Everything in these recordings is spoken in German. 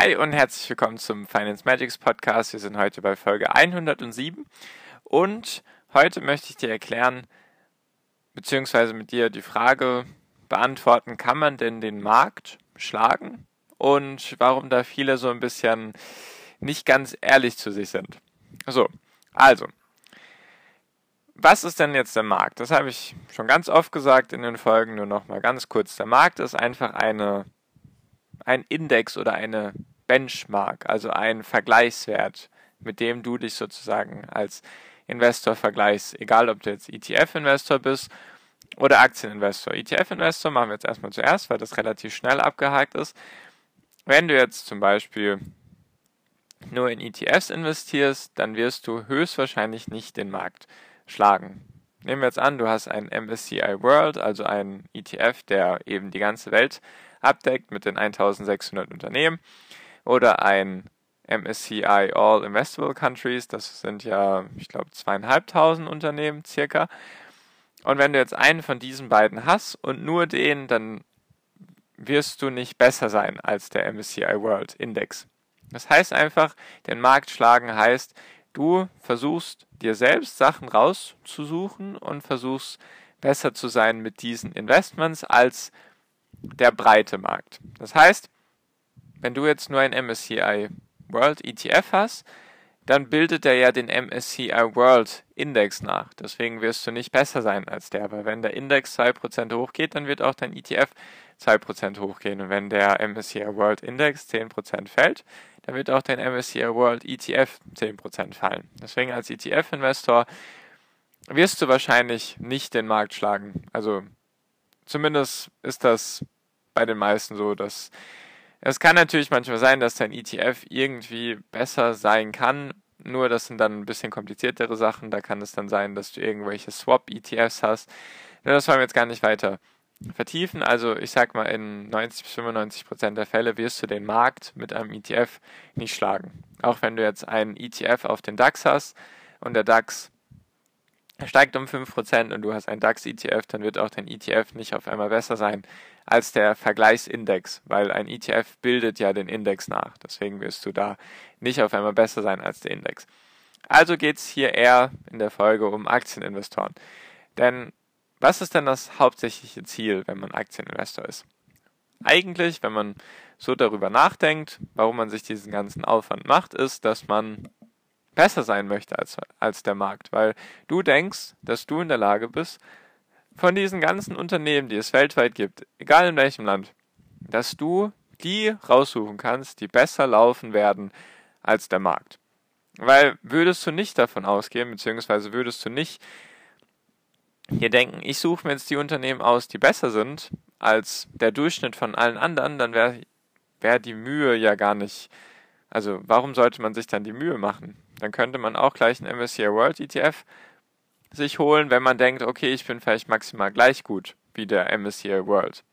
Hi und herzlich willkommen zum Finance Magics Podcast. Wir sind heute bei Folge 107 und heute möchte ich dir erklären, beziehungsweise mit dir die Frage beantworten, kann man denn den Markt schlagen und warum da viele so ein bisschen nicht ganz ehrlich zu sich sind. So, also, was ist denn jetzt der Markt? Das habe ich schon ganz oft gesagt in den Folgen, nur noch mal ganz kurz. Der Markt ist einfach eine ein Index oder eine Benchmark, also ein Vergleichswert, mit dem du dich sozusagen als Investor vergleichst, egal ob du jetzt ETF-Investor bist oder Aktieninvestor. ETF-Investor machen wir jetzt erstmal zuerst, weil das relativ schnell abgehakt ist. Wenn du jetzt zum Beispiel nur in ETFs investierst, dann wirst du höchstwahrscheinlich nicht den Markt schlagen. Nehmen wir jetzt an, du hast einen MSCI World, also einen ETF, der eben die ganze Welt abdeckt mit den 1600 Unternehmen oder ein MSCI All Investable Countries, das sind ja, ich glaube, zweieinhalbtausend Unternehmen circa. Und wenn du jetzt einen von diesen beiden hast und nur den, dann wirst du nicht besser sein als der MSCI World Index. Das heißt einfach, den Markt schlagen heißt, du versuchst dir selbst Sachen rauszusuchen und versuchst besser zu sein mit diesen Investments als der breite Markt. Das heißt, wenn du jetzt nur ein MSCI World ETF hast, dann bildet er ja den MSCI World Index nach. Deswegen wirst du nicht besser sein als der, weil wenn der Index 2% hochgeht, dann wird auch dein ETF 2% hochgehen. Und wenn der MSCI World Index 10% fällt, dann wird auch dein MSCI World ETF 10% fallen. Deswegen als ETF-Investor wirst du wahrscheinlich nicht den Markt schlagen. Also zumindest ist das bei den meisten so, dass es kann natürlich manchmal sein, dass dein ETF irgendwie besser sein kann, nur das sind dann ein bisschen kompliziertere Sachen. Da kann es dann sein, dass du irgendwelche Swap-ETFs hast. Nur das wollen wir jetzt gar nicht weiter vertiefen. Also ich sag mal, in 90 bis 95 Prozent der Fälle wirst du den Markt mit einem ETF nicht schlagen. Auch wenn du jetzt einen ETF auf den DAX hast und der DAX steigt um 5% und du hast einen DAX-ETF, dann wird auch dein ETF nicht auf einmal besser sein als der Vergleichsindex, weil ein ETF bildet ja den Index nach. Deswegen wirst du da nicht auf einmal besser sein als der Index. Also geht es hier eher in der Folge um Aktieninvestoren. Denn was ist denn das hauptsächliche Ziel, wenn man Aktieninvestor ist? Eigentlich, wenn man so darüber nachdenkt, warum man sich diesen ganzen Aufwand macht, ist, dass man besser sein möchte als, als der Markt, weil du denkst, dass du in der Lage bist, von diesen ganzen Unternehmen, die es weltweit gibt, egal in welchem Land, dass du die raussuchen kannst, die besser laufen werden als der Markt. Weil würdest du nicht davon ausgehen, beziehungsweise würdest du nicht hier denken, ich suche mir jetzt die Unternehmen aus, die besser sind als der Durchschnitt von allen anderen, dann wäre wär die Mühe ja gar nicht. Also warum sollte man sich dann die Mühe machen? Dann könnte man auch gleich einen MSCI World ETF sich holen, wenn man denkt, okay, ich bin vielleicht maximal gleich gut wie der MSCI World.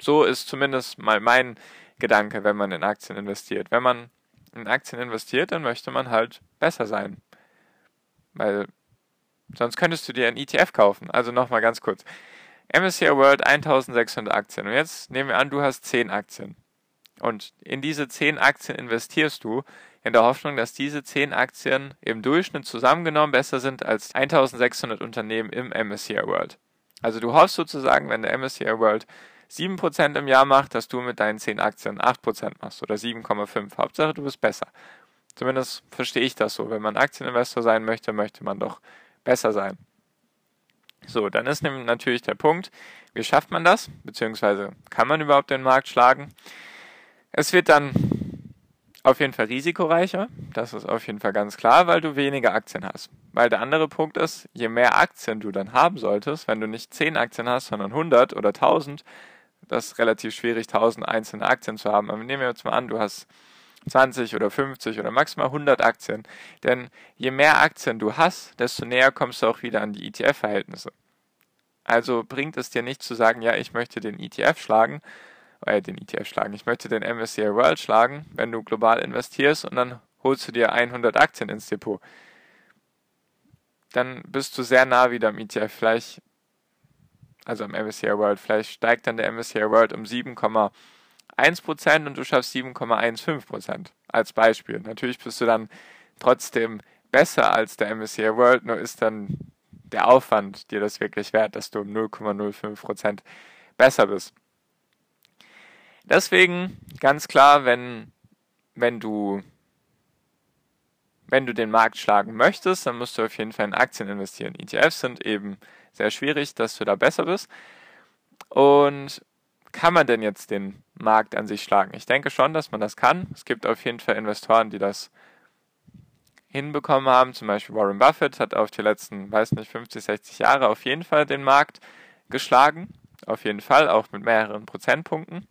So ist zumindest mal mein Gedanke, wenn man in Aktien investiert. Wenn man in Aktien investiert, dann möchte man halt besser sein. Weil sonst könntest du dir einen ETF kaufen. Also nochmal ganz kurz. MSCI World 1600 Aktien. Und jetzt nehmen wir an, du hast 10 Aktien. Und in diese 10 Aktien investierst du in der Hoffnung, dass diese 10 Aktien im Durchschnitt zusammengenommen besser sind als 1600 Unternehmen im MSCI World. Also du hoffst sozusagen, wenn der MSCI World 7% im Jahr macht, dass du mit deinen 10 Aktien 8% machst oder 7,5. Hauptsache du bist besser. Zumindest verstehe ich das so. Wenn man Aktieninvestor sein möchte, möchte man doch besser sein. So, dann ist natürlich der Punkt, wie schafft man das? Beziehungsweise kann man überhaupt den Markt schlagen? Es wird dann auf jeden Fall risikoreicher, das ist auf jeden Fall ganz klar, weil du weniger Aktien hast. Weil der andere Punkt ist, je mehr Aktien du dann haben solltest, wenn du nicht 10 Aktien hast, sondern 100 oder 1000, das ist relativ schwierig, 1000 einzelne Aktien zu haben. Aber nehmen wir jetzt mal an, du hast 20 oder 50 oder maximal 100 Aktien. Denn je mehr Aktien du hast, desto näher kommst du auch wieder an die ETF-Verhältnisse. Also bringt es dir nicht zu sagen, ja, ich möchte den ETF schlagen, äh, den ETF schlagen, ich möchte den MSCI World schlagen, wenn du global investierst und dann holst du dir 100 Aktien ins Depot. Dann bist du sehr nah wieder am ETF. Vielleicht also am MSCI World. Vielleicht steigt dann der MSCI World um 7,1% und du schaffst 7,15% als Beispiel. Natürlich bist du dann trotzdem besser als der MSCI World, nur ist dann der Aufwand dir das wirklich wert, dass du um 0,05% besser bist. Deswegen ganz klar, wenn, wenn du wenn du den Markt schlagen möchtest, dann musst du auf jeden Fall in Aktien investieren. ETFs sind eben sehr schwierig, dass du da besser bist. Und kann man denn jetzt den Markt an sich schlagen? Ich denke schon, dass man das kann. Es gibt auf jeden Fall Investoren, die das hinbekommen haben. Zum Beispiel Warren Buffett hat auf die letzten, weiß nicht, 50, 60 Jahre auf jeden Fall den Markt geschlagen. Auf jeden Fall, auch mit mehreren Prozentpunkten.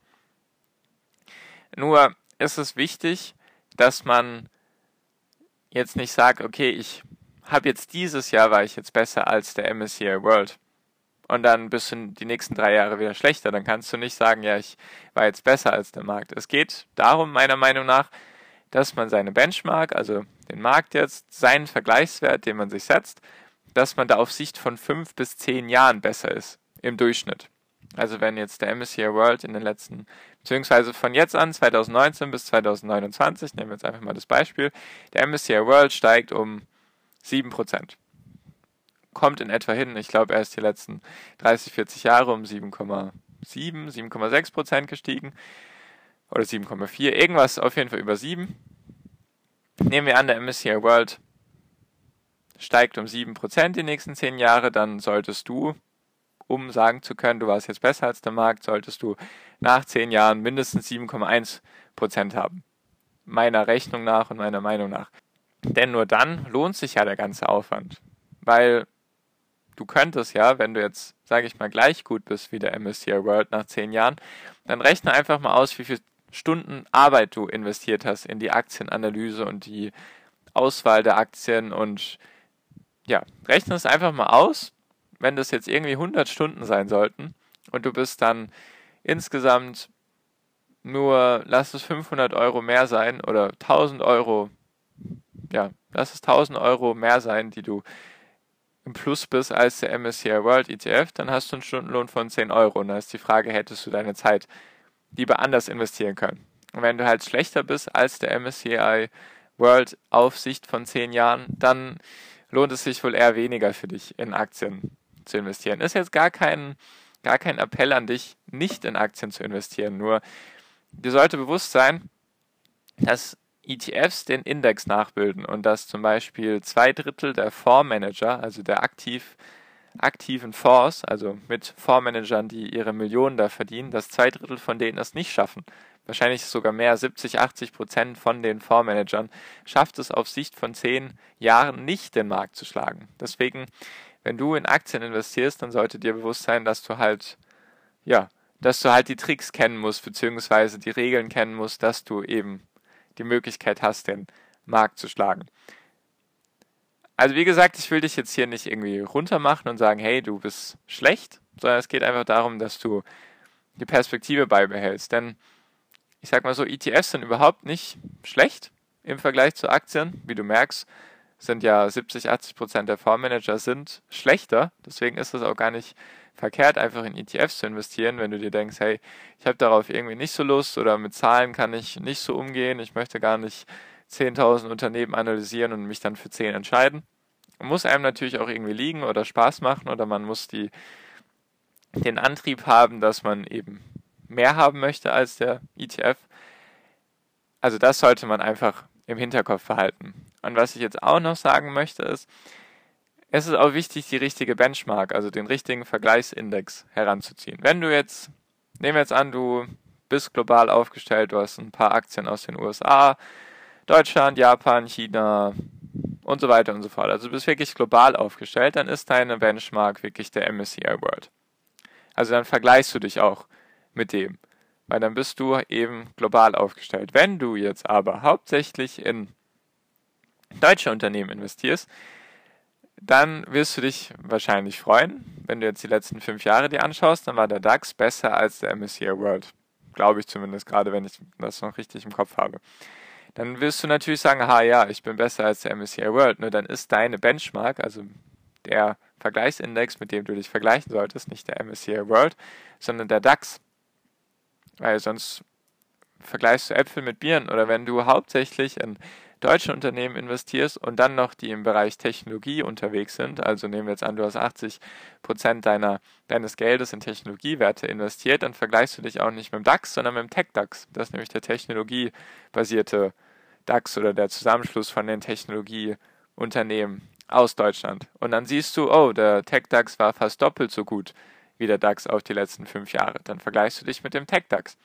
Nur ist es wichtig, dass man jetzt nicht sagt, okay, ich habe jetzt dieses Jahr war ich jetzt besser als der MSCI World. Und dann bist du die nächsten drei Jahre wieder schlechter. Dann kannst du nicht sagen, ja, ich war jetzt besser als der Markt. Es geht darum, meiner Meinung nach, dass man seine Benchmark, also den Markt jetzt, seinen Vergleichswert, den man sich setzt, dass man da auf Sicht von fünf bis zehn Jahren besser ist im Durchschnitt. Also wenn jetzt der MSCI World in den letzten, beziehungsweise von jetzt an, 2019 bis 2029, nehmen wir jetzt einfach mal das Beispiel, der MSCI World steigt um 7%. Kommt in etwa hin, ich glaube, er ist die letzten 30, 40 Jahre um 7,7, 7,6% gestiegen. Oder 7,4, irgendwas auf jeden Fall über 7. Nehmen wir an, der MSCI World steigt um 7% die nächsten 10 Jahre, dann solltest du, um sagen zu können, du warst jetzt besser als der Markt, solltest du nach 10 Jahren mindestens 7,1% haben. Meiner Rechnung nach und meiner Meinung nach. Denn nur dann lohnt sich ja der ganze Aufwand. Weil du könntest ja, wenn du jetzt, sage ich mal, gleich gut bist wie der MSCI World nach zehn Jahren, dann rechne einfach mal aus, wie viele Stunden Arbeit du investiert hast in die Aktienanalyse und die Auswahl der Aktien und ja, rechne es einfach mal aus, wenn das jetzt irgendwie 100 Stunden sein sollten und du bist dann insgesamt nur, lass es 500 Euro mehr sein oder 1000 Euro ja, lass es 1000 Euro mehr sein, die du im Plus bist als der MSCI World ETF, dann hast du einen Stundenlohn von 10 Euro. Und dann ist die Frage, hättest du deine Zeit lieber anders investieren können? Und wenn du halt schlechter bist als der MSCI World auf Sicht von 10 Jahren, dann lohnt es sich wohl eher weniger für dich in Aktien zu investieren. Ist jetzt gar kein, gar kein Appell an dich, nicht in Aktien zu investieren. Nur dir sollte bewusst sein, dass ETFs den Index nachbilden und dass zum Beispiel zwei Drittel der Fondsmanager, also der aktiv, aktiven Fonds, also mit Fondsmanagern, die ihre Millionen da verdienen, dass zwei Drittel von denen es nicht schaffen. Wahrscheinlich sogar mehr, 70, 80 Prozent von den Fondsmanagern schafft es auf Sicht von zehn Jahren nicht, den Markt zu schlagen. Deswegen, wenn du in Aktien investierst, dann sollte dir bewusst sein, dass du halt, ja, dass du halt die Tricks kennen musst, beziehungsweise die Regeln kennen musst, dass du eben die Möglichkeit hast, den Markt zu schlagen. Also wie gesagt, ich will dich jetzt hier nicht irgendwie runtermachen und sagen, hey, du bist schlecht, sondern es geht einfach darum, dass du die Perspektive beibehältst. Denn ich sag mal so, ETFs sind überhaupt nicht schlecht im Vergleich zu Aktien. Wie du merkst, sind ja 70, 80 Prozent der Fondsmanager sind schlechter. Deswegen ist es auch gar nicht verkehrt, einfach in ETFs zu investieren, wenn du dir denkst, hey, ich habe darauf irgendwie nicht so Lust oder mit Zahlen kann ich nicht so umgehen, ich möchte gar nicht 10.000 Unternehmen analysieren und mich dann für 10 entscheiden. Muss einem natürlich auch irgendwie liegen oder Spaß machen oder man muss die, den Antrieb haben, dass man eben mehr haben möchte als der ETF. Also das sollte man einfach im Hinterkopf behalten. Und was ich jetzt auch noch sagen möchte ist, es ist auch wichtig, die richtige Benchmark, also den richtigen Vergleichsindex heranzuziehen. Wenn du jetzt, nehmen wir jetzt an, du bist global aufgestellt, du hast ein paar Aktien aus den USA, Deutschland, Japan, China und so weiter und so fort. Also du bist wirklich global aufgestellt, dann ist deine Benchmark wirklich der MSCI World. Also dann vergleichst du dich auch mit dem, weil dann bist du eben global aufgestellt. Wenn du jetzt aber hauptsächlich in deutsche Unternehmen investierst, dann wirst du dich wahrscheinlich freuen. Wenn du jetzt die letzten fünf Jahre dir anschaust, dann war der DAX besser als der MSCI World. Glaube ich zumindest, gerade wenn ich das noch richtig im Kopf habe. Dann wirst du natürlich sagen, aha, ja, ich bin besser als der MSCI World. Nur dann ist deine Benchmark, also der Vergleichsindex, mit dem du dich vergleichen solltest, nicht der MSCI World, sondern der DAX. Weil sonst vergleichst du Äpfel mit Bieren. Oder wenn du hauptsächlich in deutsche Unternehmen investierst und dann noch die im Bereich Technologie unterwegs sind, also nehmen wir jetzt an, du hast 80 Prozent deiner, deines Geldes in Technologiewerte investiert, dann vergleichst du dich auch nicht mit dem DAX, sondern mit dem Tech-DAX. Das ist nämlich der technologiebasierte DAX oder der Zusammenschluss von den Technologieunternehmen aus Deutschland. Und dann siehst du, oh, der Tech-DAX war fast doppelt so gut wie der DAX auf die letzten fünf Jahre. Dann vergleichst du dich mit dem Tech-DAX.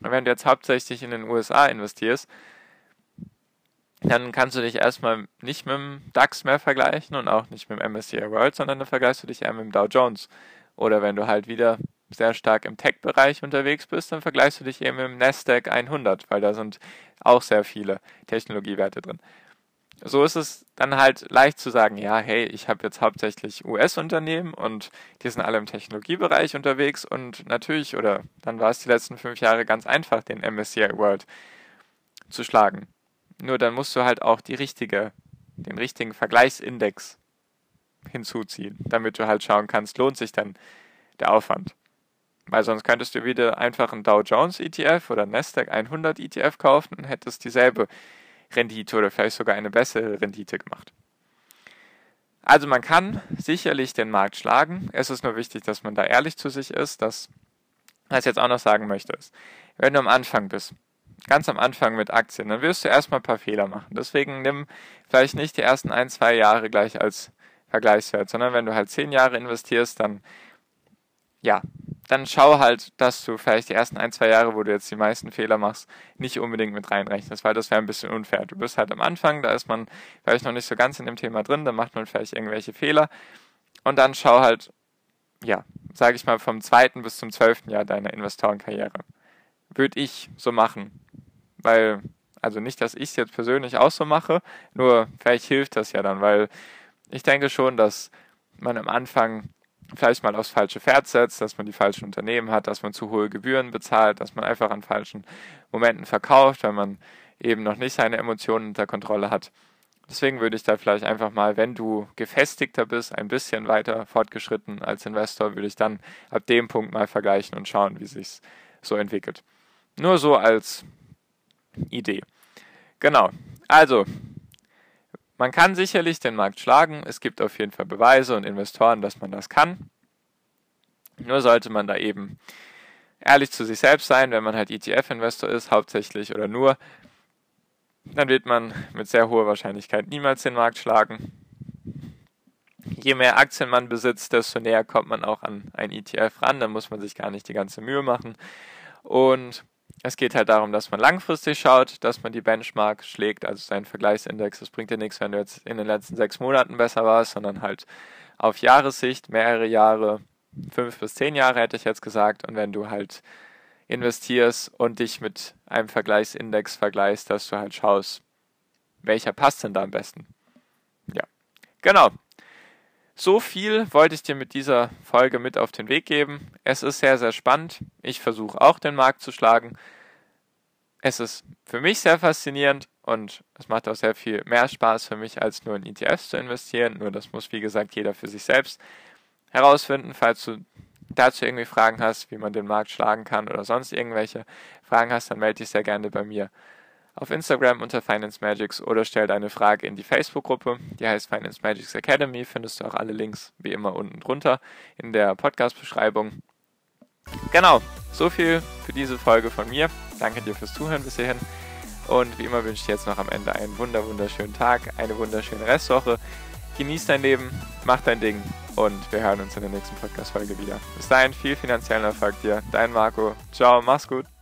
Und wenn du jetzt hauptsächlich in den USA investierst, dann kannst du dich erstmal nicht mit dem DAX mehr vergleichen und auch nicht mit dem MSCI World, sondern dann vergleichst du dich eher mit dem Dow Jones. Oder wenn du halt wieder sehr stark im Tech-Bereich unterwegs bist, dann vergleichst du dich eben mit dem Nasdaq 100, weil da sind auch sehr viele Technologiewerte drin. So ist es dann halt leicht zu sagen, ja, hey, ich habe jetzt hauptsächlich US-Unternehmen und die sind alle im Technologiebereich unterwegs und natürlich, oder dann war es die letzten fünf Jahre ganz einfach, den MSCI World zu schlagen. Nur dann musst du halt auch die richtige, den richtigen Vergleichsindex hinzuziehen, damit du halt schauen kannst, lohnt sich dann der Aufwand. Weil sonst könntest du wieder einfach einen Dow Jones ETF oder Nasdaq 100 ETF kaufen und hättest dieselbe Rendite oder vielleicht sogar eine bessere Rendite gemacht. Also man kann sicherlich den Markt schlagen. Es ist nur wichtig, dass man da ehrlich zu sich ist. Das, was ich jetzt auch noch sagen möchte, ist, wenn du am Anfang bist, ganz am Anfang mit Aktien, dann wirst du erstmal ein paar Fehler machen. Deswegen nimm vielleicht nicht die ersten ein, zwei Jahre gleich als Vergleichswert, sondern wenn du halt zehn Jahre investierst, dann ja, dann schau halt, dass du vielleicht die ersten ein, zwei Jahre, wo du jetzt die meisten Fehler machst, nicht unbedingt mit reinrechnest, weil das wäre ein bisschen unfair. Du bist halt am Anfang, da ist man vielleicht noch nicht so ganz in dem Thema drin, da macht man vielleicht irgendwelche Fehler und dann schau halt, ja, sage ich mal, vom zweiten bis zum zwölften Jahr deiner Investorenkarriere. Würde ich so machen weil, also nicht, dass ich es jetzt persönlich auch so mache, nur vielleicht hilft das ja dann, weil ich denke schon, dass man am Anfang vielleicht mal aufs falsche Pferd setzt, dass man die falschen Unternehmen hat, dass man zu hohe Gebühren bezahlt, dass man einfach an falschen Momenten verkauft, weil man eben noch nicht seine Emotionen unter Kontrolle hat. Deswegen würde ich da vielleicht einfach mal, wenn du gefestigter bist, ein bisschen weiter fortgeschritten als Investor, würde ich dann ab dem Punkt mal vergleichen und schauen, wie sich so entwickelt. Nur so als Idee. Genau. Also, man kann sicherlich den Markt schlagen. Es gibt auf jeden Fall Beweise und Investoren, dass man das kann. Nur sollte man da eben ehrlich zu sich selbst sein, wenn man halt ETF-Investor ist, hauptsächlich oder nur, dann wird man mit sehr hoher Wahrscheinlichkeit niemals den Markt schlagen. Je mehr Aktien man besitzt, desto näher kommt man auch an ein ETF ran, dann muss man sich gar nicht die ganze Mühe machen. Und es geht halt darum, dass man langfristig schaut, dass man die Benchmark schlägt, also seinen Vergleichsindex. Das bringt dir nichts, wenn du jetzt in den letzten sechs Monaten besser warst, sondern halt auf Jahressicht, mehrere Jahre, fünf bis zehn Jahre hätte ich jetzt gesagt. Und wenn du halt investierst und dich mit einem Vergleichsindex vergleichst, dass du halt schaust, welcher passt denn da am besten. Ja, genau. So viel wollte ich dir mit dieser Folge mit auf den Weg geben. Es ist sehr, sehr spannend. Ich versuche auch den Markt zu schlagen. Es ist für mich sehr faszinierend und es macht auch sehr viel mehr Spaß für mich, als nur in ETFs zu investieren. Nur das muss, wie gesagt, jeder für sich selbst herausfinden. Falls du dazu irgendwie Fragen hast, wie man den Markt schlagen kann oder sonst irgendwelche Fragen hast, dann melde dich sehr gerne bei mir auf Instagram unter Finance Magics oder stell deine Frage in die Facebook-Gruppe, die heißt Finance Magics Academy. Findest du auch alle Links wie immer unten drunter in der Podcast-Beschreibung. Genau, so viel für diese Folge von mir. Danke dir fürs Zuhören bis hierhin. Und wie immer wünsche ich dir jetzt noch am Ende einen wunder wunderschönen Tag, eine wunderschöne Restwoche. Genieß dein Leben, mach dein Ding und wir hören uns in der nächsten Podcast-Folge wieder. Bis dahin viel finanziellen Erfolg dir. Dein Marco. Ciao, mach's gut.